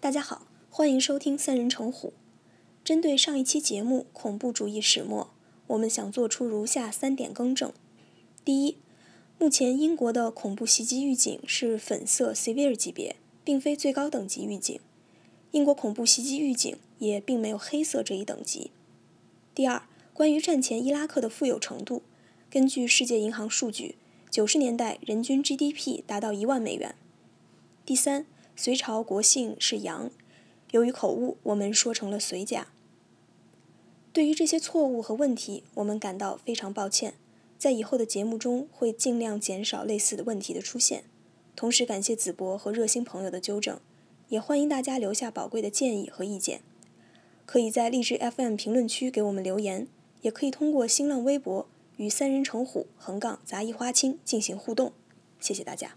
大家好，欢迎收听三人成虎。针对上一期节目“恐怖主义始末”，我们想做出如下三点更正：第一，目前英国的恐怖袭击预警是粉色 severe 级别，并非最高等级预警。英国恐怖袭击预警也并没有黑色这一等级。第二，关于战前伊拉克的富有程度，根据世界银行数据，九十年代人均 GDP 达到一万美元。第三。隋朝国姓是杨，由于口误，我们说成了隋甲。对于这些错误和问题，我们感到非常抱歉，在以后的节目中会尽量减少类似的问题的出现。同时，感谢子博和热心朋友的纠正，也欢迎大家留下宝贵的建议和意见。可以在荔枝 FM 评论区给我们留言，也可以通过新浪微博与三人成虎横杠杂役花青进行互动。谢谢大家。